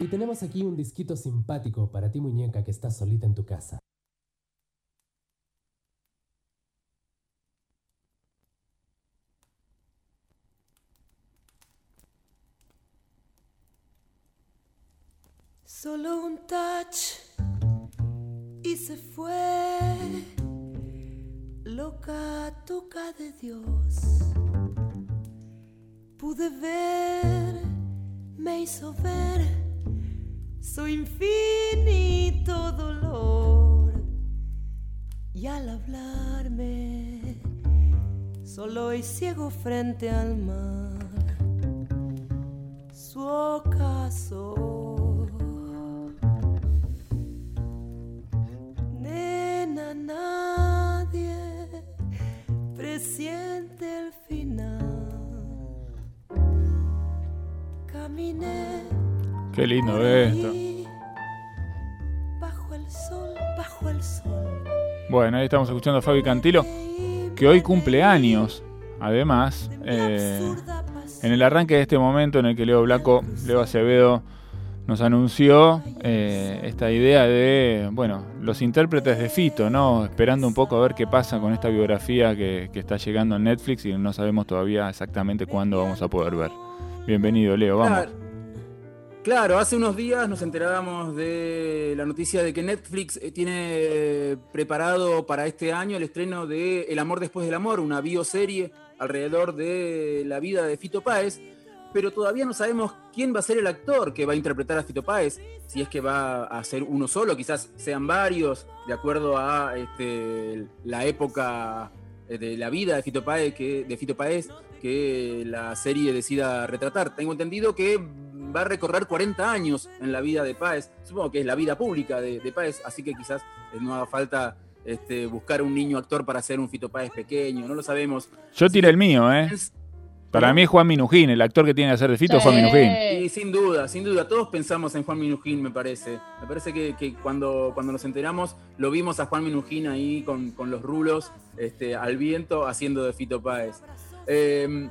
Y tenemos aquí un disquito simpático para ti muñeca que estás solita en tu casa. Solo un touch y se fue. Loca toca de Dios. Pude ver, me hizo ver su infinito dolor. Y al hablarme, solo y ciego frente al mar, su ocaso. Nena, nadie presiente el final. Caminé. Qué lindo esto. Bueno, ahí estamos escuchando a Fabi Cantilo, que hoy cumple años. Además, eh, en el arranque de este momento en el que Leo Blanco, Leo Acevedo, nos anunció eh, esta idea de, bueno, los intérpretes de Fito, ¿no? Esperando un poco a ver qué pasa con esta biografía que, que está llegando en Netflix y no sabemos todavía exactamente cuándo vamos a poder ver. Bienvenido, Leo, vamos. Claro, hace unos días nos enterábamos de la noticia de que Netflix eh, tiene preparado para este año el estreno de El amor después del amor, una bioserie alrededor de la vida de Fito Páez, pero todavía no sabemos quién va a ser el actor que va a interpretar a Fito Páez, si es que va a ser uno solo, quizás sean varios, de acuerdo a este, la época eh, de la vida de Fito Páez, de Fito Páez que la serie decida retratar. Tengo entendido que va a recorrer 40 años en la vida de Páez, supongo que es la vida pública de, de Páez, así que quizás eh, no haga falta este, buscar un niño actor para hacer un Fito Páez pequeño, no lo sabemos. Yo tiré el mío, ¿eh? Es- Para mí es Juan Minujín, el actor que tiene que hacer de Fito es Juan. Minujín. Y sin duda, sin duda, todos pensamos en Juan Minujín, me parece. Me parece que, que cuando, cuando nos enteramos lo vimos a Juan Minujín ahí con, con los rulos este, al viento haciendo de Fito Páez. Eh,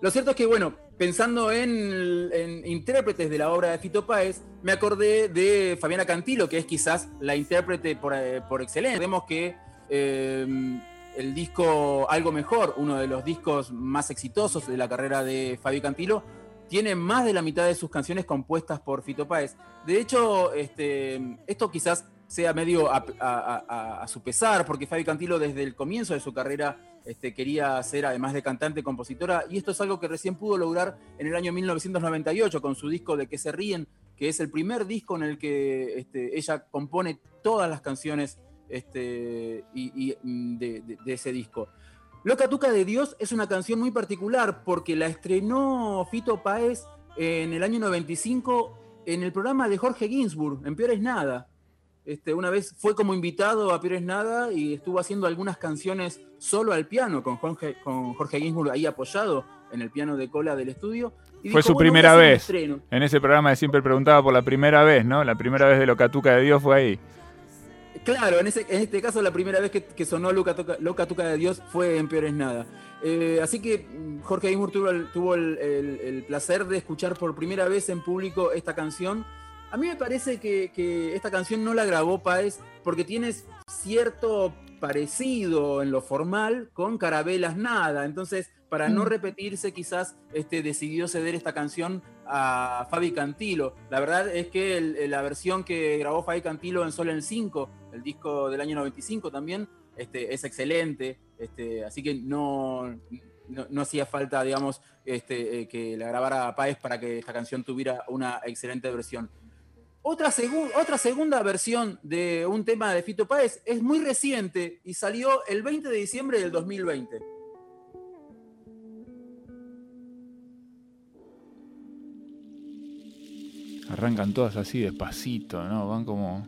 lo cierto es que, bueno, pensando en, intérpretes de la obra de Fito Páez, me acordé de Fabiana Cantilo, que es quizás la intérprete por, eh, por excelencia. Vemos que eh, el disco Algo Mejor, uno de los discos más exitosos de la carrera de Fabio Cantilo, tiene más de la mitad de sus canciones compuestas por Fito Páez. De hecho, este, esto quizás sea medio a, su pesar, porque Fabi Cantilo desde el comienzo de su carrera este, quería ser, además de cantante, compositora, y esto es algo que recién pudo lograr en el año 1998 con su disco De qué se ríen, que es el primer disco en el que este, ella compone todas las canciones este, y, mm, de, de- de ese disco. Loca Tuca de Dios es una canción muy particular porque la estrenó Fito Páez en el año 95 en el programa de Jorge Ginsburg, en Peor es Nada. Este, una vez fue como invitado a Peor es Nada y estuvo haciendo algunas canciones solo al piano con Jorge, con Jorge Ginsburg ahí apoyado en el piano de cola del estudio. y Fue dijo, su "Bueno, primera vez. estreno". En ese programa de siempre preguntaba por la primera vez, ¿no? La primera vez de Locatuca de Dios fue ahí. Claro, en, ese, en este caso la primera vez que, que sonó Loca Tuca, Loca Tuca de Dios fue en Peores Nada. Eh, así que mm, Jorge Aymur tuvo, el, tuvo el, el- el placer de escuchar por primera vez en público esta canción. A mí me parece que, que esta canción no la grabó Páez porque tiene cierto parecido en lo formal con Carabelas Nada. Entonces, para no Mm. repetirse, quizás este, decidió ceder esta canción a Fabi Cantilo. La verdad es que el- la versión que grabó Fabi Cantilo en Sol en 5, el disco del año 95 también, este, es excelente. Este, así que no, no, no hacía falta, digamos, este, eh, que la grabara Páez para que esta canción tuviera una excelente versión. Otra, segu- otra segunda versión de un tema de Fito Páez es muy reciente y salió el 20 de diciembre del 2020. Arrancan todas así despacito, ¿no? Van como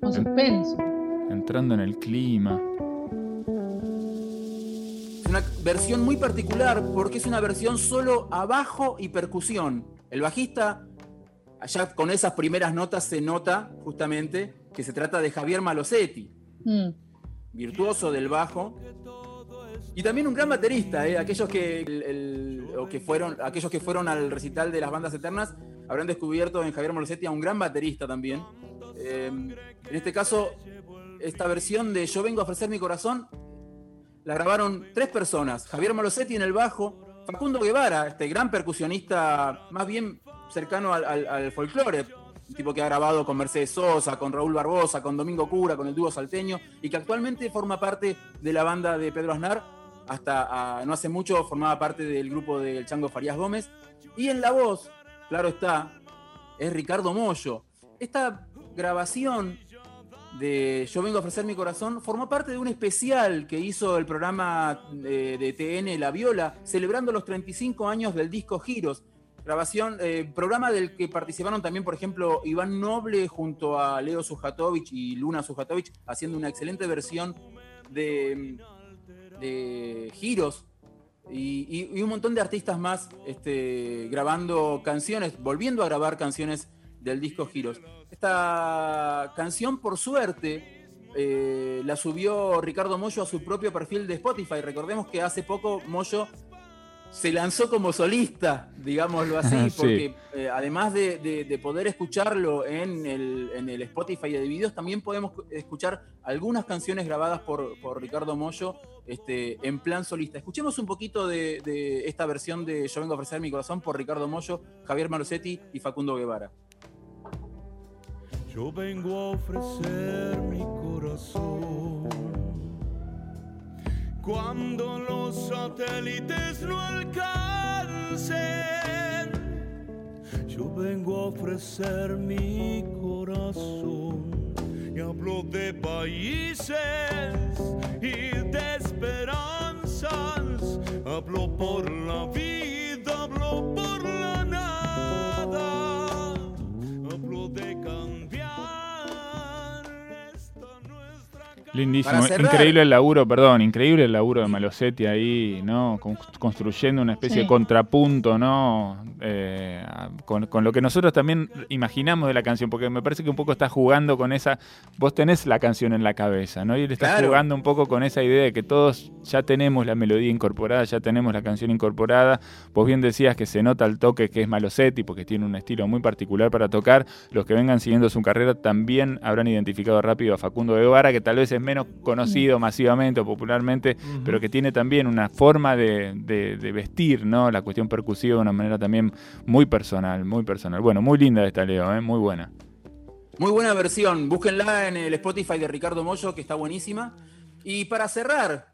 Con suspenso. entrando en el clima. Es una versión muy particular porque es una versión solo a bajo y percusión. El bajista, allá con esas primeras notas se nota justamente que se trata de Javier Malosetti, Mm. virtuoso del bajo. Y también un gran baterista, ¿eh? aquellos, que, el- el- o que fueron, aquellos que fueron al recital de las bandas eternas habrán descubierto en Javier Molosetti a un gran baterista también. Eh, en este caso, esta versión de Yo vengo a ofrecer mi corazón la grabaron tres personas. Javier Molosetti en el bajo, Facundo Guevara, este gran percusionista más bien cercano al, folclore, tipo que ha grabado con Mercedes Sosa, con Raúl Barbosa, con Domingo Cura, con el dúo salteño, y que actualmente forma parte de la banda de Pedro Aznar, hasta no hace mucho formaba parte del grupo del Chango Farías Gómez, y en la voz, claro está, es Ricardo Mollo. Esta grabación de Yo vengo a ofrecer mi corazón formó parte de un especial que hizo el programa de, de TN La Viola, celebrando los 35 años del disco Giros. Grabación, eh, programa del que participaron también, por ejemplo, Iván Noble junto a Leo Sujatovich y Luna Sujatovich, haciendo una excelente versión de, Giros. Y, y, un montón de artistas más este, grabando canciones, volviendo a grabar canciones del disco Giros. Esta canción, por suerte, eh, la subió Ricardo Mollo a su propio perfil de Spotify. Recordemos que hace poco Mollo se lanzó como solista, digámoslo así, porque eh, además de, poder escucharlo en el, Spotify de videos, también podemos escuchar algunas canciones grabadas por, Ricardo Mollo este, en plan solista. Escuchemos un poquito de, de, esta versión de Yo vengo a ofrecer mi corazón por Ricardo Mollo, Javier Marosetti y Facundo Guevara. Yo vengo a ofrecer mi corazón. Cuando los satélites no alcancen, yo vengo a ofrecer mi corazón. Y hablo de países y de esperanzas. Hablo por la vida, Lindísimo, increíble el laburo, perdón, increíble el laburo de Malosetti ahí, ¿no? Construyendo una especie de contrapunto, ¿no? Eh, con, lo que nosotros también imaginamos de la canción, porque me parece que un poco está jugando con esa. Vos tenés la canción en la cabeza, ¿no? Y él está jugando un poco con esa idea de que todos ya tenemos la melodía incorporada, ya tenemos la canción incorporada. Vos bien decías que se nota el toque que es Malosetti, porque tiene un estilo muy particular para tocar. Los que vengan siguiendo su carrera también habrán identificado rápido a Facundo Guevara, que tal vez es menos conocido masivamente o popularmente, pero que tiene también una forma de, vestir, ¿no? La cuestión percusiva de una manera también muy personal, muy personal. Bueno, muy linda esta Leo, ¿eh? muy buena. Muy buena versión, búsquenla en el Spotify de Ricardo Mollo, que está buenísima. Y para cerrar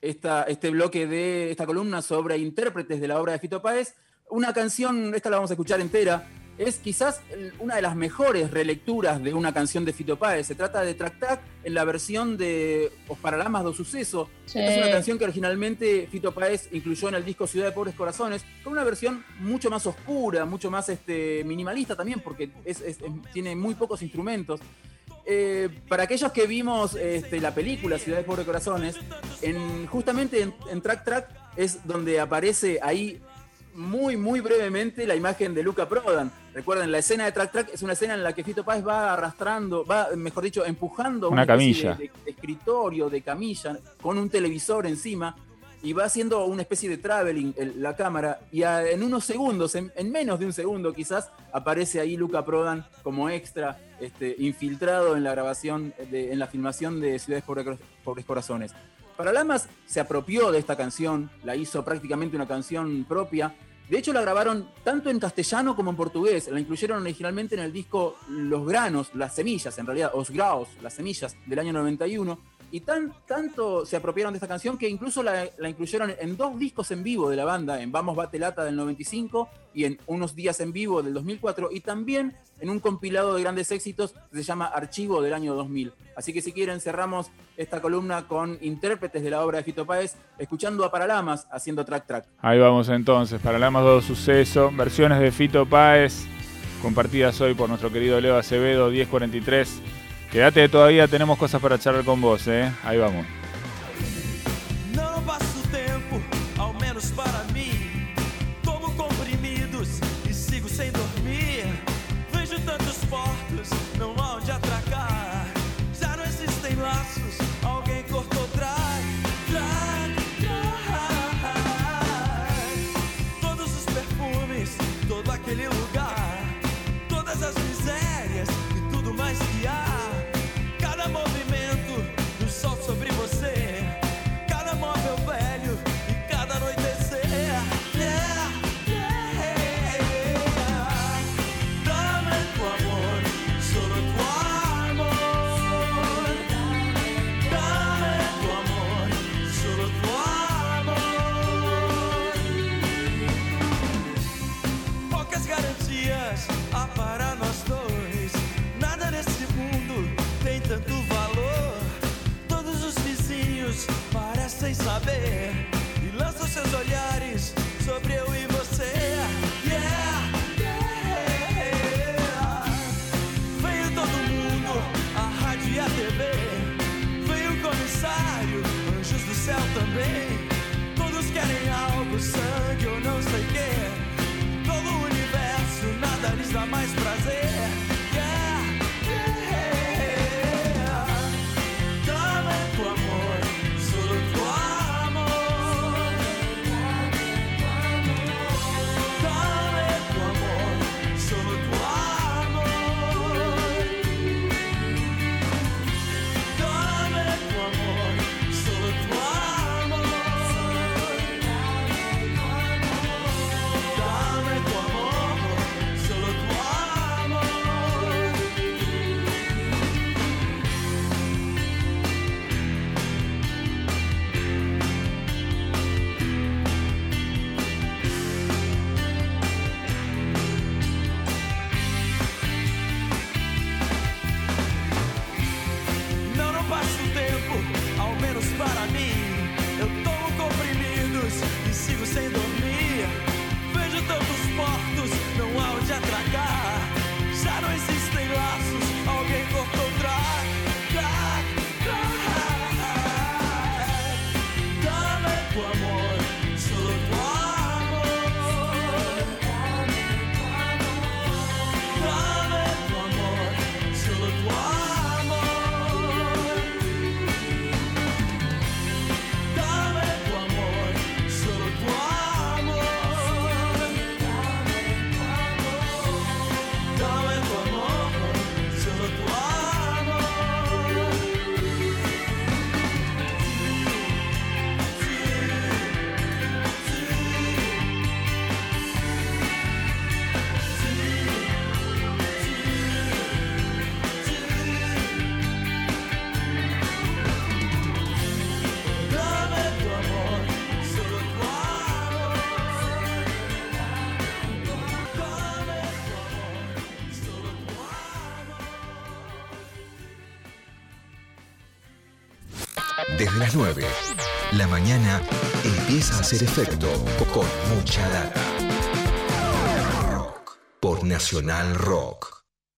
esta, este bloque de esta columna sobre intérpretes de la obra de Fito Páez, una canción, esta la vamos a escuchar entera, es quizás una de las mejores relecturas de una canción de Fito Páez. Se trata de Track Track en la versión de Os Paralamas do Suceso. Es una canción que originalmente Fito Páez incluyó en el disco Ciudad de Pobres Corazones, con una versión mucho más oscura, mucho más este, minimalista también, porque tiene muy pocos instrumentos. Eh, para aquellos que vimos este, la película Ciudad de Pobres Corazones, en, justamente en, en Track Track es donde aparece ahí muy, muy brevemente la imagen de Luca Prodan. Recuerden, la escena de Track Track es una escena en la que Fito Páez va arrastrando, va, mejor dicho, empujando una, camilla. De, escritorio, de camilla, con un televisor encima, y va haciendo una especie de traveling la cámara, y en unos segundos, en, menos de un segundo quizás, aparece ahí Luca Prodan como extra, este, infiltrado en la grabación, en la filmación de Ciudades Pobres Corazones. Paralamas se apropió de esta canción, la hizo prácticamente una canción propia. De hecho, la grabaron tanto en castellano como en portugués. La incluyeron originalmente en el disco Los Granos, las semillas, en realidad, Os Graos, las semillas, del año 91. Y tan, tanto se apropiaron de esta canción que incluso la, incluyeron en dos discos en vivo de la banda, en Vamos Batelata del 95 y en Unos Días en Vivo del 2004, y también en un compilado de grandes éxitos que se llama Archivo del año 2000. Así que si quieren cerramos esta columna con intérpretes de la obra de Fito Páez, escuchando a Paralamas haciendo track track. Ahí vamos entonces, Paralamas dos Suceso, versiones de Fito Páez, compartidas hoy por nuestro querido Leo Acevedo, 1043. Quédate, todavía tenemos cosas para charlar con vos, ¿eh? Ahí vamos. baby. Las 9, la mañana empieza a hacer efecto con mucha data. Por Nacional Rock.